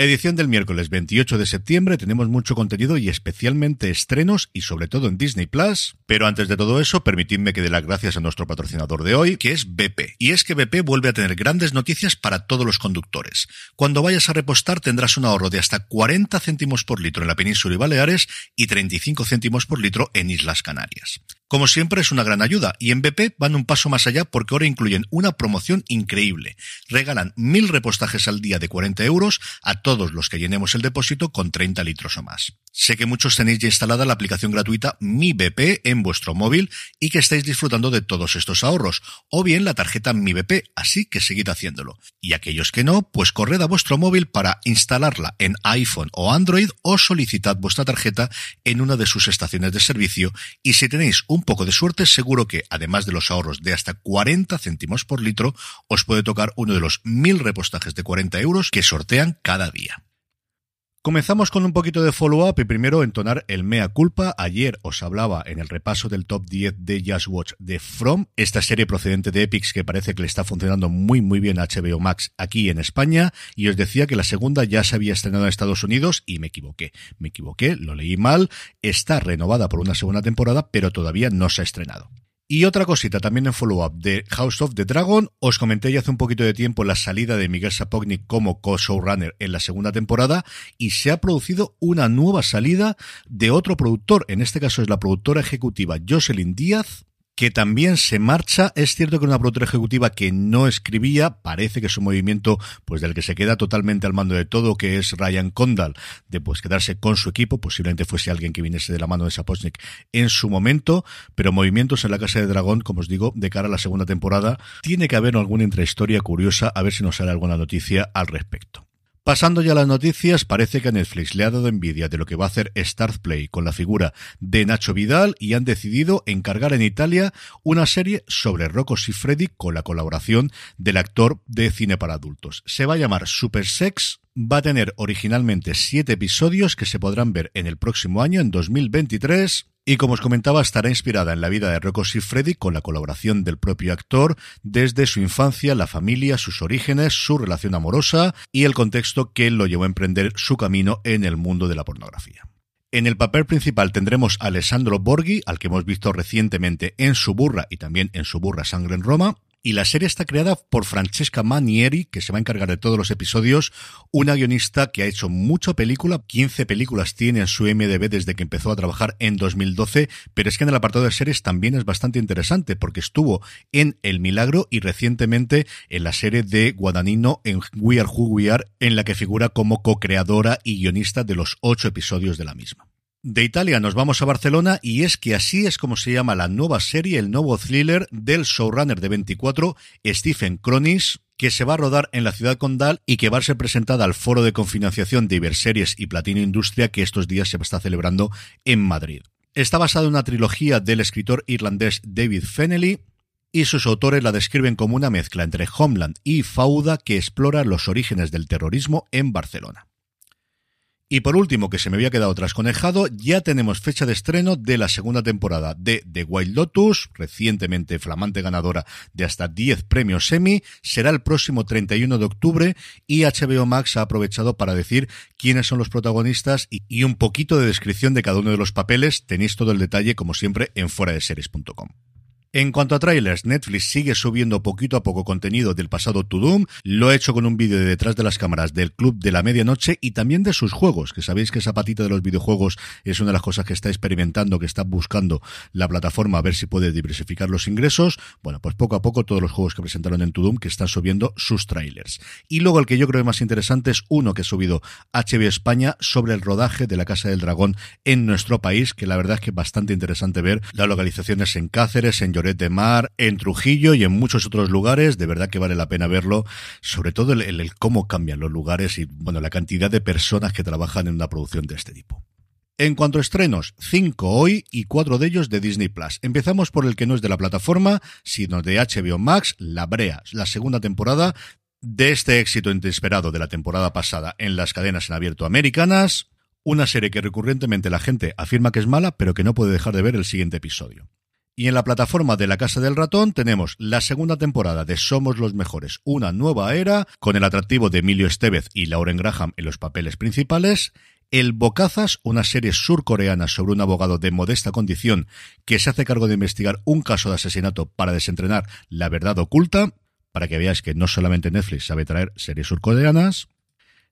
Edición del miércoles 28 de septiembre, tenemos mucho contenido y especialmente estrenos y sobre todo en Disney Plus. Pero antes de todo eso, permitidme que dé las gracias a nuestro patrocinador de hoy, que es BP. Y es que BP vuelve a tener grandes noticias para todos los conductores. Cuando vayas a repostar tendrás un ahorro de hasta 40 céntimos por litro en la península y Baleares y 35 céntimos por litro en Islas Canarias. Como siempre es una gran ayuda y en BP van un paso más allá porque ahora incluyen una promoción increíble. Regalan mil repostajes al día de 40 euros a todos los que llenemos el depósito con 30 litros o más. Sé que muchos tenéis ya instalada la aplicación gratuita Mi BP en vuestro móvil y que estáis disfrutando de todos estos ahorros, o bien la tarjeta Mi BP, así que seguid haciéndolo. Y aquellos que no, pues corred a vuestro móvil para instalarla en iPhone o Android o solicitad vuestra tarjeta en una de sus estaciones de servicio y si tenéis un poco de suerte seguro que, además de los ahorros de hasta 40 céntimos por litro, os puede tocar uno de los mil repostajes de 40 euros que sortean cada día. Comenzamos con un poquito de follow-up y primero entonar el mea culpa. Ayer os hablaba en el repaso del top 10 de Just Watch de From, esta serie procedente de Epics que parece que le está funcionando muy muy bien a HBO Max aquí en España y os decía que la segunda ya se había estrenado en Estados Unidos y me equivoqué. Me equivoqué, lo leí mal, está renovada por una segunda temporada pero todavía no se ha estrenado. Y otra cosita también en follow-up de House of the Dragon, os comenté ya hace un poquito de tiempo la salida de Miguel Sapognik como co-showrunner en la segunda temporada y se ha producido una nueva salida de otro productor, en este caso es la productora ejecutiva Jocelyn Díaz, que también se marcha. Es cierto que una productora ejecutiva que no escribía, parece que es un movimiento pues del que se queda totalmente al mando de todo, que es Ryan Condal, de pues quedarse con su equipo, posiblemente fuese alguien que viniese de la mano de Sapochnik en su momento, pero movimientos en la Casa de Dragón, como os digo, de cara a la segunda temporada, tiene que haber alguna intrahistoria curiosa, a ver si nos sale alguna noticia al respecto. Pasando ya a las noticias, parece que Netflix le ha dado envidia de lo que va a hacer Start Play con la figura de Nacho Vidal y han decidido encargar en Italia una serie sobre Rocco Freddy con la colaboración del actor de cine para adultos. Se va a llamar Super Sex, va a tener originalmente siete episodios que se podrán ver en el próximo año, en 2023, y como os comentaba, estará inspirada en la vida de Rocco Freddy con la colaboración del propio actor desde su infancia, la familia, sus orígenes, su relación amorosa y el contexto que lo llevó a emprender su camino en el mundo de la pornografía. En el papel principal tendremos a Alessandro Borghi, al que hemos visto recientemente en Suburra y también en Suburra Sangre en Roma, y la serie está creada por Francesca Manieri, que se va a encargar de todos los episodios, una guionista que ha hecho mucha película, 15 películas tiene en su MDB desde que empezó a trabajar en 2012, pero es que en el apartado de series también es bastante interesante porque estuvo en El Milagro y recientemente en la serie de Guadagnino en We Are Who We Are, en la que figura como co-creadora y guionista de los ocho episodios de la misma. De Italia nos vamos a Barcelona y es que así es como se llama la nueva serie, el nuevo thriller del showrunner de 24, Stephen Cronis, que se va a rodar en la ciudad condal y que va a ser presentada al foro de confinanciación de Iberseries y Platino Industria que estos días se está celebrando en Madrid. Está basada en una trilogía del escritor irlandés David Fennelly, y sus autores la describen como una mezcla entre Homeland y Fauda que explora los orígenes del terrorismo en Barcelona. Y por último, que se me había quedado trasconejado, ya tenemos fecha de estreno de la segunda temporada de The Wild Lotus, recientemente flamante ganadora de hasta 10 premios Emmy, será el próximo 31 de octubre y HBO Max ha aprovechado para decir quiénes son los protagonistas y, un poquito de descripción de cada uno de los papeles. Tenéis todo el detalle, como siempre, en fueradeseries.com. En cuanto a trailers, Netflix sigue subiendo poquito a poco contenido del pasado To Doom. Lo ha hecho con un vídeo de detrás de las cámaras del Club de la Medianoche y también de sus juegos, que sabéis que esa patita de los videojuegos es una de las cosas que está experimentando, que está buscando la plataforma a ver si puede diversificar los ingresos. Bueno, pues poco a poco todos los juegos que presentaron en To Doom que están subiendo sus trailers. Y luego el que yo creo más interesante es uno que ha subido HB España sobre el rodaje de la Casa del Dragón en nuestro país, que la verdad es que es bastante interesante ver las localizaciones en Cáceres, en Lloret de Mar, en Trujillo y en muchos otros lugares. De verdad que vale la pena verlo, sobre todo el, cómo cambian los lugares y bueno, la cantidad de personas que trabajan en una producción de este tipo. En cuanto a estrenos, cinco hoy y cuatro de ellos de Disney Plus. Empezamos por el que no es de la plataforma, sino de HBO Max, La Brea, la segunda temporada de este éxito inesperado de la temporada pasada en las cadenas en abierto americanas, una serie que recurrentemente la gente afirma que es mala, pero que no puede dejar de ver el siguiente episodio. Y en la plataforma de la Casa del Ratón tenemos la segunda temporada de Somos los Mejores, una nueva era, con el atractivo de Emilio Estevez y Lauren Graham en los papeles principales, El Bocazas, una serie surcoreana sobre un abogado de modesta condición que se hace cargo de investigar un caso de asesinato para desentrenar la verdad oculta, para que veáis que no solamente Netflix sabe traer series surcoreanas,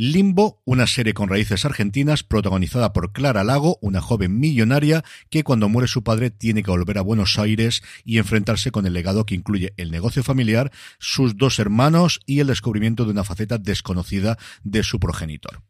Limbo, una serie con raíces argentinas protagonizada por Clara Lago, una joven millonaria que cuando muere su padre tiene que volver a Buenos Aires y enfrentarse con el legado que incluye el negocio familiar, sus dos hermanos y el descubrimiento de una faceta desconocida de su progenitor.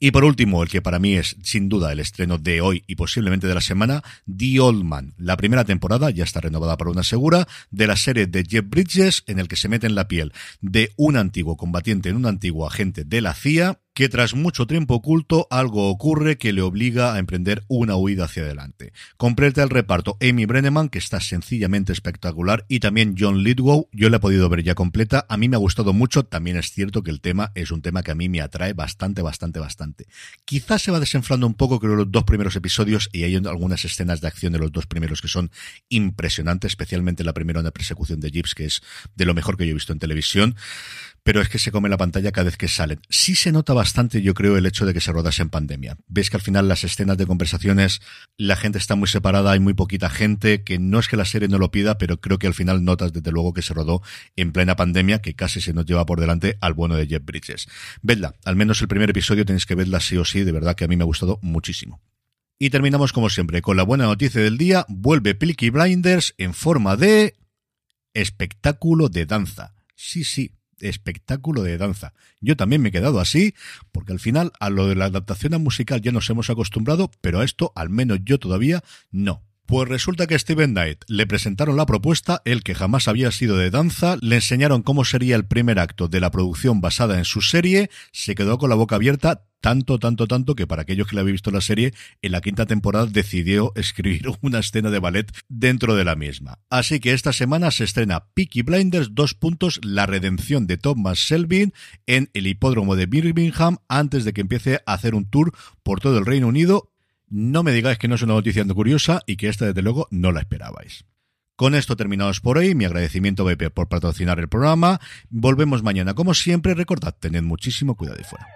Y por último, el que para mí es sin duda el estreno de hoy y posiblemente de la semana, The Old Man. La primera temporada ya está renovada para una segura de la serie de Jeff Bridges en el que se mete en la piel de un antiguo combatiente en un antiguo agente de la CIA que tras mucho tiempo oculto algo ocurre que le obliga a emprender una huida hacia adelante. Completa el reparto Amy Brenneman, que está sencillamente espectacular, y también John Lithgow, yo la he podido ver ya completa, a mí me ha gustado mucho, también es cierto que el tema es un tema que a mí me atrae bastante, bastante, bastante. Quizás se va desenflando un poco, creo, los dos primeros episodios, y hay algunas escenas de acción de los dos primeros que son impresionantes, especialmente la primera en la persecución de Jeeps, que es de lo mejor que yo he visto en televisión pero es que se come la pantalla cada vez que salen. Sí se nota bastante, yo creo, el hecho de que se rodase en pandemia. Ves que al final las escenas de conversaciones, la gente está muy separada, hay muy poquita gente, que no es que la serie no lo pida, pero creo que al final notas desde luego que se rodó en plena pandemia, que casi se nos lleva por delante al bueno de Jeff Bridges. Vedla, al menos el primer episodio tenéis que verla sí o sí, de verdad que a mí me ha gustado muchísimo. Y terminamos como siempre con la buena noticia del día, vuelve Peaky Blinders en forma de espectáculo de danza. Sí, sí, espectáculo de danza. Yo también me he quedado así, porque al final a lo de la adaptación a musical ya nos hemos acostumbrado, pero a esto al menos yo todavía no. Pues resulta que Steven Knight le presentaron la propuesta, el que jamás había sido de danza, le enseñaron cómo sería el primer acto de la producción basada en su serie, se quedó con la boca abierta, tanto, tanto, tanto que para aquellos que le habían visto la serie, en la quinta temporada decidió escribir una escena de ballet dentro de la misma. Así que esta semana se estrena Peaky Blinders, dos puntos, la redención de Thomas Selvin en el hipódromo de Birmingham antes de que empiece a hacer un tour por todo el Reino Unido no me digáis que no es una noticia curiosa y que esta, desde luego, no la esperabais. Con esto terminamos por hoy. Mi agradecimiento a BP por patrocinar el programa. Volvemos mañana. Como siempre, recordad, tened muchísimo cuidado y fuera.